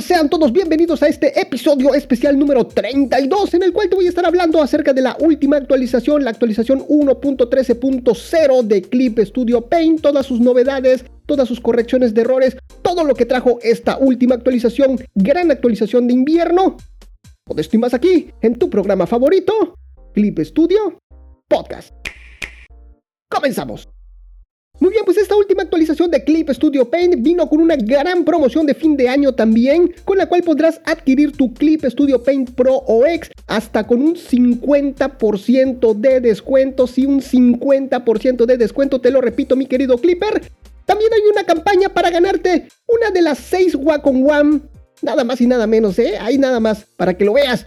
Sean todos bienvenidos a este episodio especial número 32 en el cual te voy a estar hablando acerca de la última actualización, la actualización 1.13.0 de Clip Studio Paint, todas sus novedades, todas sus correcciones de errores, todo lo que trajo esta última actualización, gran actualización de invierno. Todo esto más aquí en tu programa favorito, Clip Studio Podcast. Comenzamos. Muy bien, pues esta última actualización de Clip Studio Paint vino con una gran promoción de fin de año también, con la cual podrás adquirir tu Clip Studio Paint Pro o X hasta con un 50% de descuento, sí, un 50% de descuento, te lo repito mi querido Clipper. También hay una campaña para ganarte una de las 6 Wacom One, nada más y nada menos, ¿eh? Ahí nada más, para que lo veas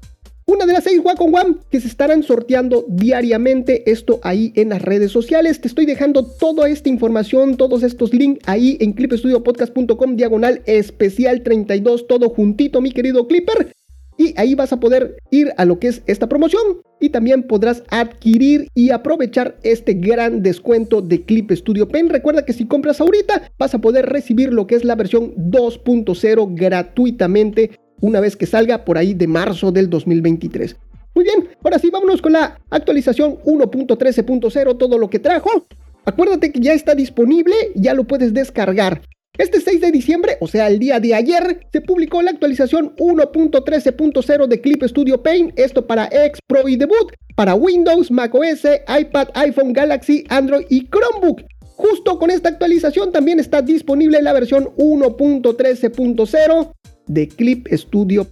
una de las seis Wacom One que se estarán sorteando diariamente. Esto ahí en las redes sociales. Te estoy dejando toda esta información, todos estos links ahí en clipstudiopodcast.com diagonal especial 32, todo juntito, mi querido Clipper. Y ahí vas a poder ir a lo que es esta promoción y también podrás adquirir y aprovechar este gran descuento de Clip Studio Pen. Recuerda que si compras ahorita vas a poder recibir lo que es la versión 2.0 gratuitamente una vez que salga por ahí de marzo del 2023. Muy bien, ahora sí, vámonos con la actualización 1.13.0, todo lo que trajo. Acuérdate que ya está disponible, ya lo puedes descargar. Este 6 de diciembre, o sea, el día de ayer, se publicó la actualización 1.13.0 de Clip Studio Paint, esto para X, Pro y Debut, para Windows, macOS, iPad, iPhone, Galaxy, Android y Chromebook. Justo con esta actualización también está disponible la versión 1.13.0 de Clip Studio.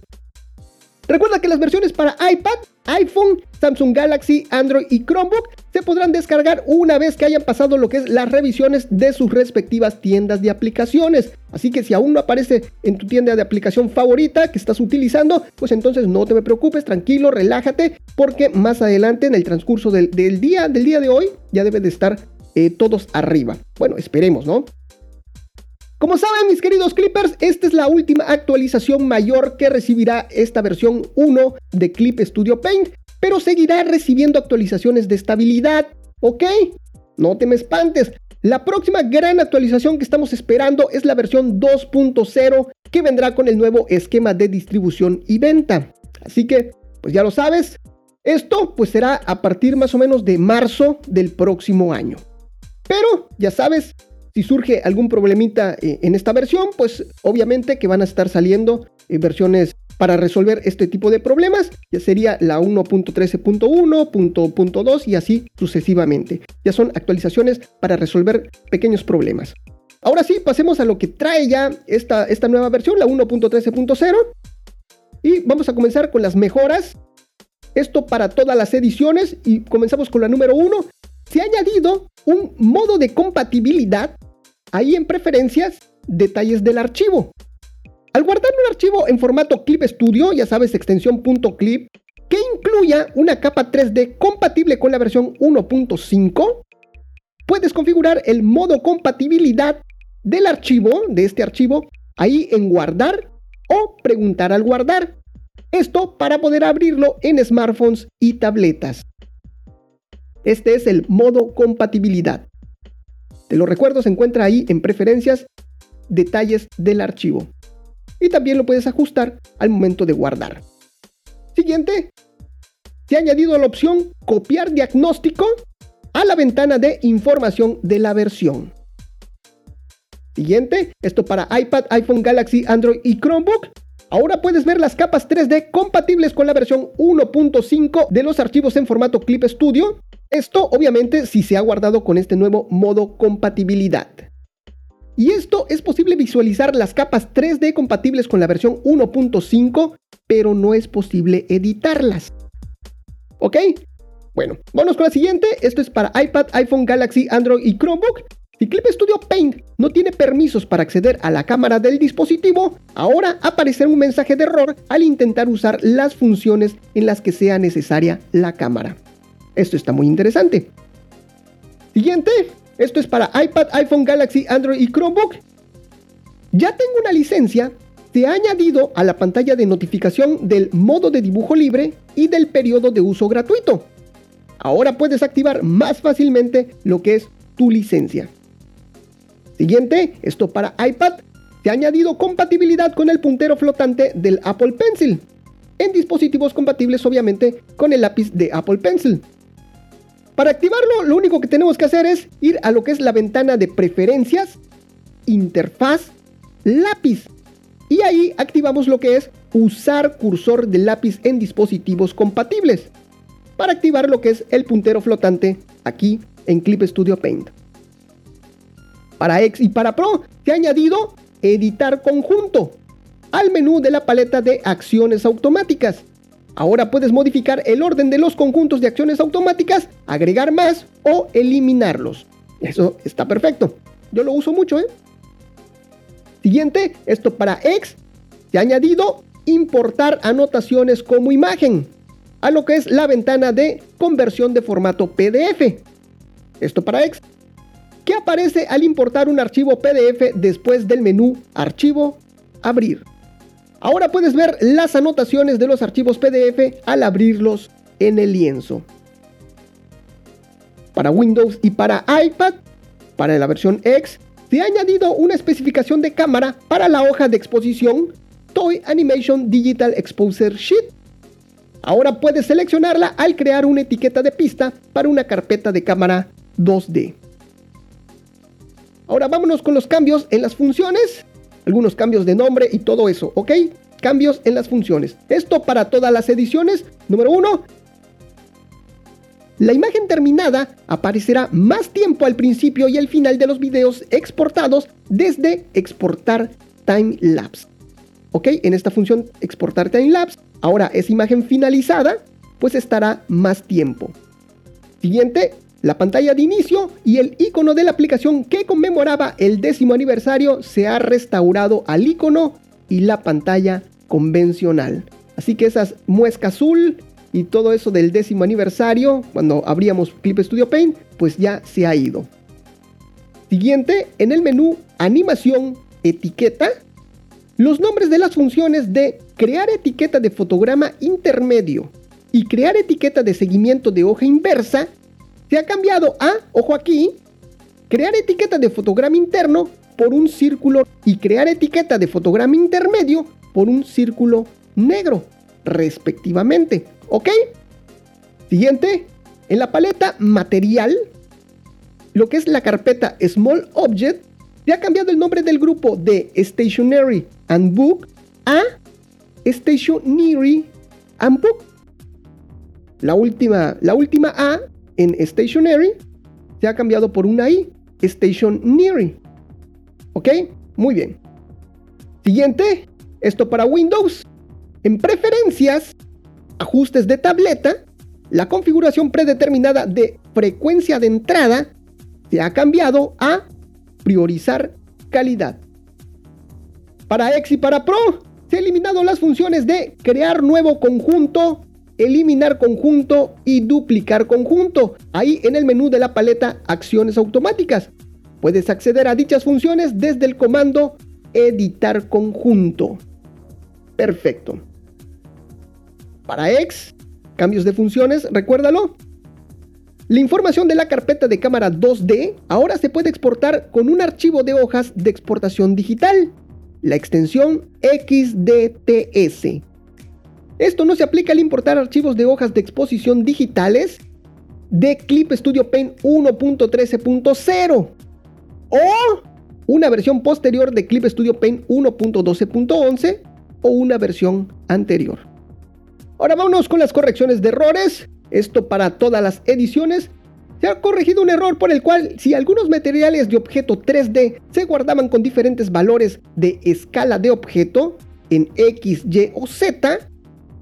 Recuerda que las versiones para iPad, iPhone, Samsung Galaxy, Android y Chromebook se podrán descargar una vez que hayan pasado lo que es las revisiones de sus respectivas tiendas de aplicaciones. Así que si aún no aparece en tu tienda de aplicación favorita que estás utilizando, pues entonces no te preocupes, tranquilo, relájate, porque más adelante en el transcurso del, día, del día de hoy, ya deben de estar eh, todos arriba. Bueno, esperemos, ¿no? Como saben mis queridos Clippers, esta es la última actualización mayor que recibirá esta versión 1 de Clip Studio Paint, pero seguirá recibiendo actualizaciones de estabilidad, ¿ok? No te me espantes, la próxima gran actualización que estamos esperando es la versión 2.0 que vendrá con el nuevo esquema de distribución y venta. Así que, pues ya lo sabes, esto pues será a partir más o menos de marzo del próximo año. Pero, ya sabes, si surge algún problemita eh, en esta versión, pues obviamente que van a estar saliendo eh, versiones para resolver este tipo de problemas. Ya sería la 1.13.1, y así sucesivamente. Ya son actualizaciones para resolver pequeños problemas. Ahora sí, pasemos a lo que trae ya esta, esta nueva versión, la 1.13.0. Y vamos a comenzar con las mejoras. Esto para todas las ediciones y comenzamos con la número 1. Se ha añadido un modo de compatibilidad ahí en preferencias, detalles del archivo. Al guardar un archivo en formato Clip Studio, ya sabes, extensión .clip, que incluya una capa 3D compatible con la versión 1.5, puedes configurar el modo compatibilidad del archivo, de este archivo, ahí en guardar o preguntar al guardar. Esto para poder abrirlo en smartphones y tabletas. Este es el modo compatibilidad. Te lo recuerdo, se encuentra ahí en preferencias, detalles del archivo. Y también lo puedes ajustar al momento de guardar. Siguiente, se ha añadido la opción copiar diagnóstico a la ventana de información de la versión. Siguiente, esto para iPad, iPhone, Galaxy, Android y Chromebook. Ahora puedes ver las capas 3D compatibles con la versión 1.5 de los archivos en formato Clip Studio esto obviamente si se ha guardado con este nuevo modo compatibilidad. Y esto es posible visualizar las capas 3D compatibles con la versión 1.5, pero no es posible editarlas. ¿Ok? Bueno, vamos con la siguiente. Esto es para iPad, iPhone, Galaxy, Android y Chromebook. Si Clip Studio Paint no tiene permisos para acceder a la cámara del dispositivo, ahora aparecerá un mensaje de error al intentar usar las funciones en las que sea necesaria la cámara. Esto está muy interesante. Siguiente, esto es para iPad, iPhone, Galaxy, Android y Chromebook. Ya tengo una licencia, se ha añadido a la pantalla de notificación del modo de dibujo libre y del periodo de uso gratuito. Ahora puedes activar más fácilmente lo que es tu licencia. Siguiente, esto para iPad. se ha añadido compatibilidad con el puntero flotante del Apple Pencil, en dispositivos compatibles obviamente con el lápiz de Apple Pencil. Para activarlo, lo único que tenemos que hacer es ir a lo que es la ventana de preferencias, interfaz, lápiz. Y ahí activamos lo que es usar cursor de lápiz en dispositivos compatibles. Para activar lo que es el puntero flotante aquí en Clip Studio Paint. Para X y para Pro se ha añadido editar conjunto al menú de la paleta de acciones automáticas. Ahora puedes modificar el orden de los conjuntos de acciones automáticas, agregar más o eliminarlos. Eso está perfecto. Yo lo uso mucho, ¿eh? Siguiente, esto para X, se ha añadido importar anotaciones como imagen a lo que es la ventana de conversión de formato PDF. Esto para X. ¿Qué aparece al importar un archivo PDF después del menú Archivo, Abrir? Ahora puedes ver las anotaciones de los archivos PDF al abrirlos en el lienzo. Para Windows y para iPad, para la versión X, se ha añadido una especificación de cámara para la hoja de exposición Toy Animation Digital Exposure Sheet. Ahora puedes seleccionarla al crear una etiqueta de pista para una carpeta de cámara 2D. Ahora vámonos con los cambios en las funciones algunos cambios de nombre y todo eso, ¿ok? Cambios en las funciones. Esto para todas las ediciones. Número uno, la imagen terminada aparecerá más tiempo al principio y al final de los videos exportados desde exportar timelapse. ¿Ok? En esta función exportar timelapse, ahora es imagen finalizada, pues estará más tiempo. Siguiente, la pantalla de inicio y el icono de la aplicación que conmemoraba el décimo aniversario se ha restaurado al icono y la pantalla convencional. Así que esas muesca azul y todo eso del décimo aniversario, cuando abríamos Clip Studio Paint, pues ya se ha ido. Siguiente, en el menú Animación, Etiqueta, los nombres de las funciones de crear etiqueta de fotograma intermedio y crear etiqueta de seguimiento de hoja inversa se ha cambiado a, ojo aquí, crear etiqueta de fotograma interno por un círculo y crear etiqueta de fotograma intermedio por un círculo negro, respectivamente. ¿Ok? Siguiente, en la paleta material, lo que es la carpeta Small Object, se ha cambiado el nombre del grupo de Stationary and Book a Stationary and Book. La última, la última A en Stationary se ha cambiado por una I, Stationary. ¿Ok? Muy bien. Siguiente, esto para Windows. En preferencias, ajustes de tableta, la configuración predeterminada de frecuencia de entrada se ha cambiado a priorizar calidad. Para X y para Pro, se han eliminado las funciones de crear nuevo conjunto eliminar conjunto y duplicar conjunto, ahí en el menú de la paleta Acciones automáticas. Puedes acceder a dichas funciones desde el comando Editar conjunto. Perfecto. Para X, cambios de funciones, recuérdalo. La información de la carpeta de cámara 2D ahora se puede exportar con un archivo de hojas de exportación digital, la extensión XDTS. Esto no se aplica al importar archivos de hojas de exposición digitales de Clip Studio Paint 1.13.0 o una versión posterior de Clip Studio Paint 1.12.11 o una versión anterior. Ahora vámonos con las correcciones de errores. Esto para todas las ediciones. Se ha corregido un error por el cual si algunos materiales de objeto 3D se guardaban con diferentes valores de escala de objeto en X, Y o Z,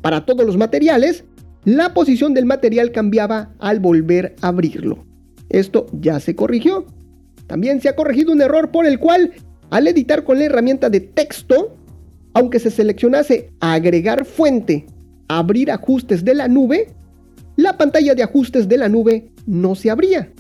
para todos los materiales, la posición del material cambiaba al volver a abrirlo. Esto ya se corrigió. También se ha corregido un error por el cual, al editar con la herramienta de texto, aunque se seleccionase agregar fuente, abrir ajustes de la nube, la pantalla de ajustes de la nube no se abría.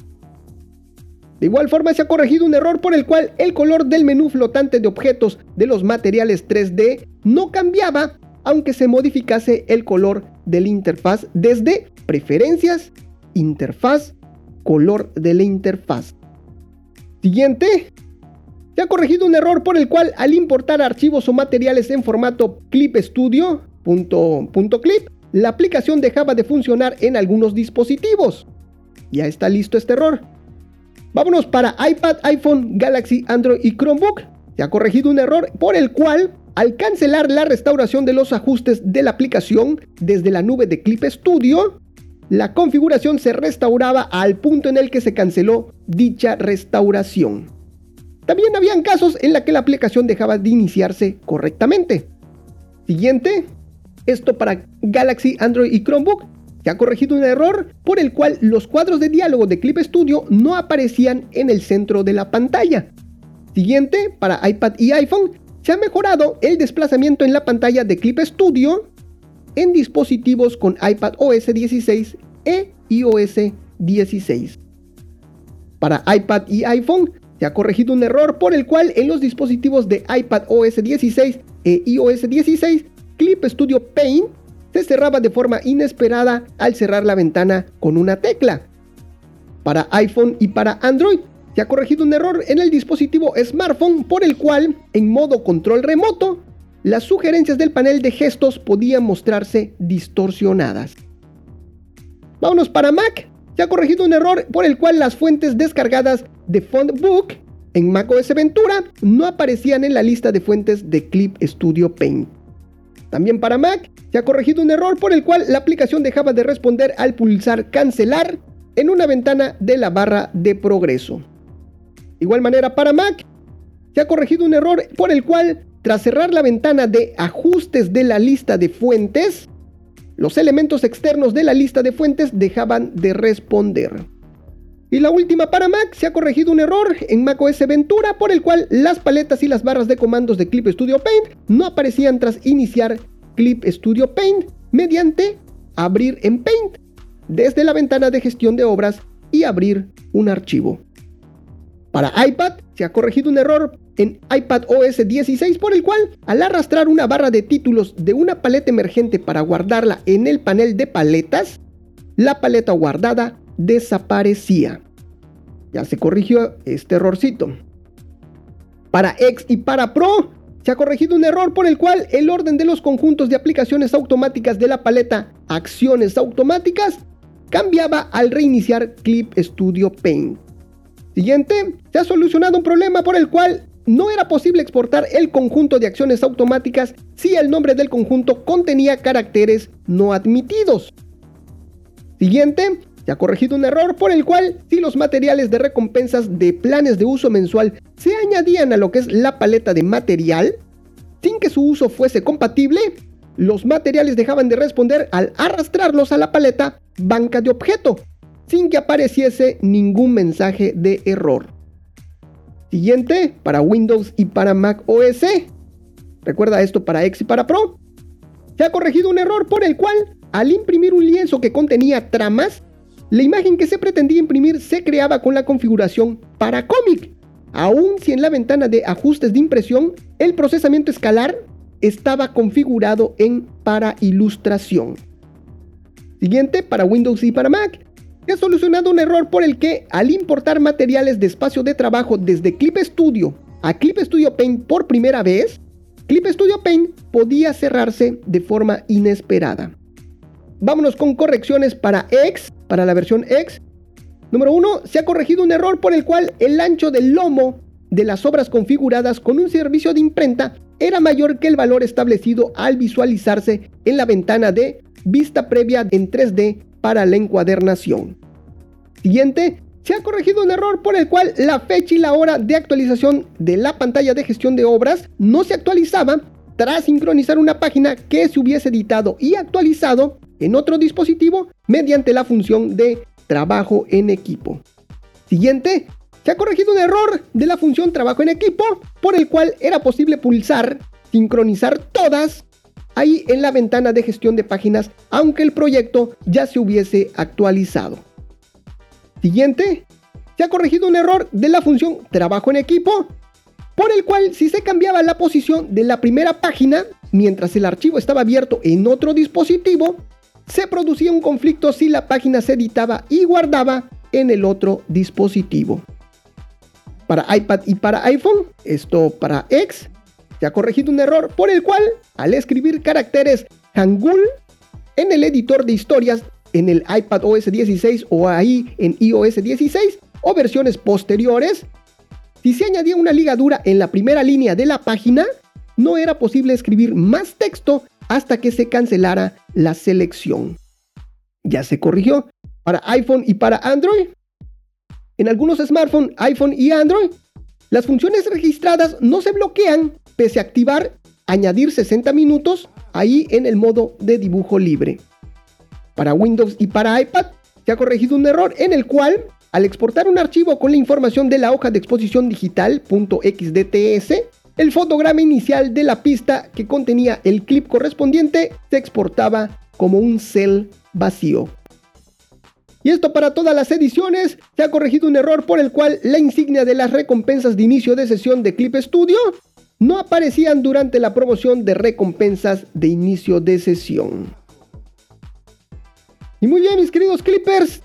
De igual forma se ha corregido un error por el cual el color del menú flotante de objetos de los materiales 3D no cambiaba aunque se modificase el color de la interfaz desde preferencias, interfaz, color de la interfaz. Siguiente, se ha corregido un error por el cual al importar archivos o materiales en formato clip studio, clip, la aplicación dejaba de funcionar en algunos dispositivos. Ya está listo este error. Vámonos para iPad, iPhone, Galaxy, Android y Chromebook. Se ha corregido un error por el cual al cancelar la restauración de los ajustes de la aplicación desde la nube de Clip Studio, la configuración se restauraba al punto en el que se canceló dicha restauración. También habían casos en la que la aplicación dejaba de iniciarse correctamente. Siguiente, esto para Galaxy, Android y Chromebook. Se ha corregido un error por el cual los cuadros de diálogo de Clip Studio no aparecían en el centro de la pantalla. Siguiente, para iPad y iPhone, se ha mejorado el desplazamiento en la pantalla de Clip Studio en dispositivos con iPad OS 16 e iOS 16. Para iPad y iPhone se ha corregido un error por el cual en los dispositivos de iPad OS 16 e iOS 16 Clip Studio Paint se cerraba de forma inesperada al cerrar la ventana con una tecla. Para iPhone y para Android se ha corregido un error en el dispositivo smartphone por el cual en modo control remoto las sugerencias del panel de gestos podían mostrarse distorsionadas. Vámonos para Mac. Se ha corregido un error por el cual las fuentes descargadas de Fontbook en macOS Ventura no aparecían en la lista de fuentes de Clip Studio Paint. También para Mac se ha corregido un error por el cual la aplicación dejaba de responder al pulsar cancelar en una ventana de la barra de progreso. Igual manera para Mac se ha corregido un error por el cual tras cerrar la ventana de ajustes de la lista de fuentes, los elementos externos de la lista de fuentes dejaban de responder. Y la última para Mac, se ha corregido un error en macOS Ventura por el cual las paletas y las barras de comandos de Clip Studio Paint no aparecían tras iniciar Clip Studio Paint mediante abrir en Paint desde la ventana de gestión de obras y abrir un archivo. Para iPad se ha corregido un error en iPad OS 16 por el cual al arrastrar una barra de títulos de una paleta emergente para guardarla en el panel de paletas, la paleta guardada desaparecía. Ya se corrigió este errorcito. Para X y para Pro se ha corregido un error por el cual el orden de los conjuntos de aplicaciones automáticas de la paleta Acciones automáticas cambiaba al reiniciar Clip Studio Paint. Siguiente, se ha solucionado un problema por el cual no era posible exportar el conjunto de acciones automáticas si el nombre del conjunto contenía caracteres no admitidos. Siguiente, se ha corregido un error por el cual si los materiales de recompensas de planes de uso mensual se añadían a lo que es la paleta de material, sin que su uso fuese compatible, los materiales dejaban de responder al arrastrarlos a la paleta banca de objeto, sin que apareciese ningún mensaje de error. Siguiente, para Windows y para Mac OS. Recuerda esto para X y para Pro. Se ha corregido un error por el cual, al imprimir un lienzo que contenía tramas, la imagen que se pretendía imprimir se creaba con la configuración para cómic, aun si en la ventana de ajustes de impresión el procesamiento escalar estaba configurado en para ilustración. Siguiente, para Windows y para Mac, he solucionado un error por el que al importar materiales de espacio de trabajo desde Clip Studio a Clip Studio Paint por primera vez, Clip Studio Paint podía cerrarse de forma inesperada. Vámonos con correcciones para X, para la versión X. Número 1, se ha corregido un error por el cual el ancho del lomo de las obras configuradas con un servicio de imprenta era mayor que el valor establecido al visualizarse en la ventana de vista previa en 3D para la encuadernación. Siguiente, se ha corregido un error por el cual la fecha y la hora de actualización de la pantalla de gestión de obras no se actualizaba tras sincronizar una página que se hubiese editado y actualizado en otro dispositivo mediante la función de trabajo en equipo. Siguiente, se ha corregido un error de la función trabajo en equipo por el cual era posible pulsar sincronizar todas ahí en la ventana de gestión de páginas, aunque el proyecto ya se hubiese actualizado. Siguiente, se ha corregido un error de la función trabajo en equipo, por el cual si se cambiaba la posición de la primera página mientras el archivo estaba abierto en otro dispositivo, se producía un conflicto si la página se editaba y guardaba en el otro dispositivo. para iPad y para iPhone, esto para X, se ha corregido un error por el cual al escribir caracteres Hangul en el editor de historias en el iPad OS 16 o ahí en iOS 16 o versiones posteriores, si se añadía una ligadura en la primera línea de la página, no era posible escribir más texto hasta que se cancelara la selección. Ya se corrigió para iPhone y para Android. En algunos smartphones, iPhone y Android, las funciones registradas no se bloquean pese a activar añadir 60 minutos ahí en el modo de dibujo libre. Para Windows y para iPad se ha corregido un error en el cual al exportar un archivo con la información de la hoja de exposición digital .xdts, el fotograma inicial de la pista que contenía el clip correspondiente se exportaba como un cel vacío. Y esto para todas las ediciones, se ha corregido un error por el cual la insignia de las recompensas de inicio de sesión de Clip Studio no aparecían durante la promoción de recompensas de inicio de sesión. Y muy bien, mis queridos Clippers,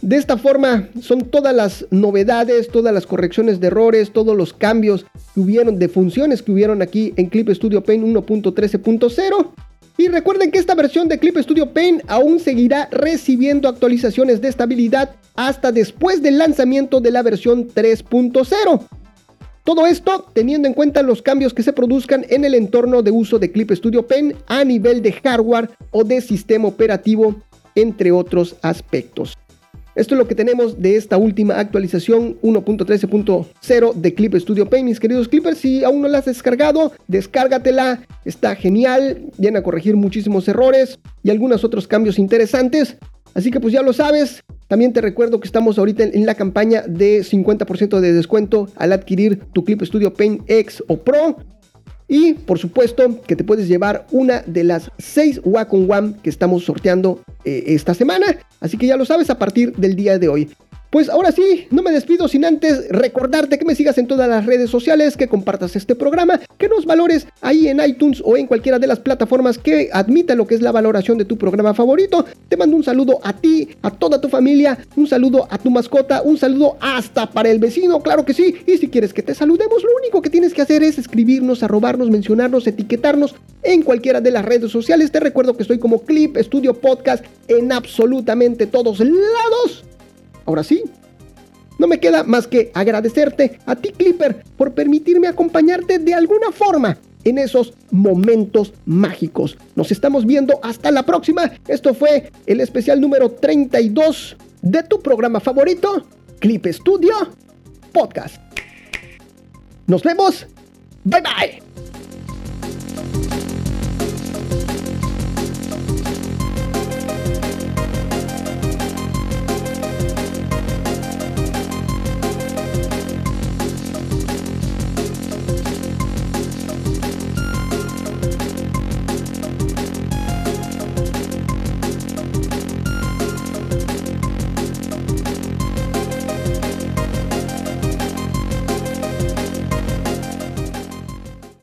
de esta forma son todas las novedades, todas las correcciones de errores, todos los cambios que hubieron de funciones que hubieron aquí en Clip Studio Paint 1.13.0. Y recuerden que esta versión de Clip Studio Paint aún seguirá recibiendo actualizaciones de estabilidad hasta después del lanzamiento de la versión 3.0. Todo esto teniendo en cuenta los cambios que se produzcan en el entorno de uso de Clip Studio Paint a nivel de hardware o de sistema operativo, entre otros aspectos. Esto es lo que tenemos de esta última actualización 1.13.0 de Clip Studio Paint, mis queridos Clippers. Si aún no la has descargado, descárgatela. Está genial, viene a corregir muchísimos errores y algunos otros cambios interesantes. Así que pues ya lo sabes. También te recuerdo que estamos ahorita en la campaña de 50% de descuento al adquirir tu Clip Studio Paint X o Pro. Y por supuesto que te puedes llevar una de las 6 Wacom One que estamos sorteando eh, esta semana. Así que ya lo sabes a partir del día de hoy. Pues ahora sí, no me despido sin antes recordarte que me sigas en todas las redes sociales, que compartas este programa, que nos valores ahí en iTunes o en cualquiera de las plataformas que admita lo que es la valoración de tu programa favorito. Te mando un saludo a ti, a toda tu familia, un saludo a tu mascota, un saludo hasta para el vecino, claro que sí. Y si quieres que te saludemos, lo único que tienes que hacer es escribirnos, arrobarnos, mencionarnos, etiquetarnos en cualquiera de las redes sociales. Te recuerdo que estoy como Clip Studio Podcast en absolutamente todos lados. Ahora sí, no me queda más que agradecerte a ti Clipper por permitirme acompañarte de alguna forma en esos momentos mágicos. Nos estamos viendo hasta la próxima. Esto fue el especial número 32 de tu programa favorito, Clip Studio Podcast. Nos vemos. Bye bye.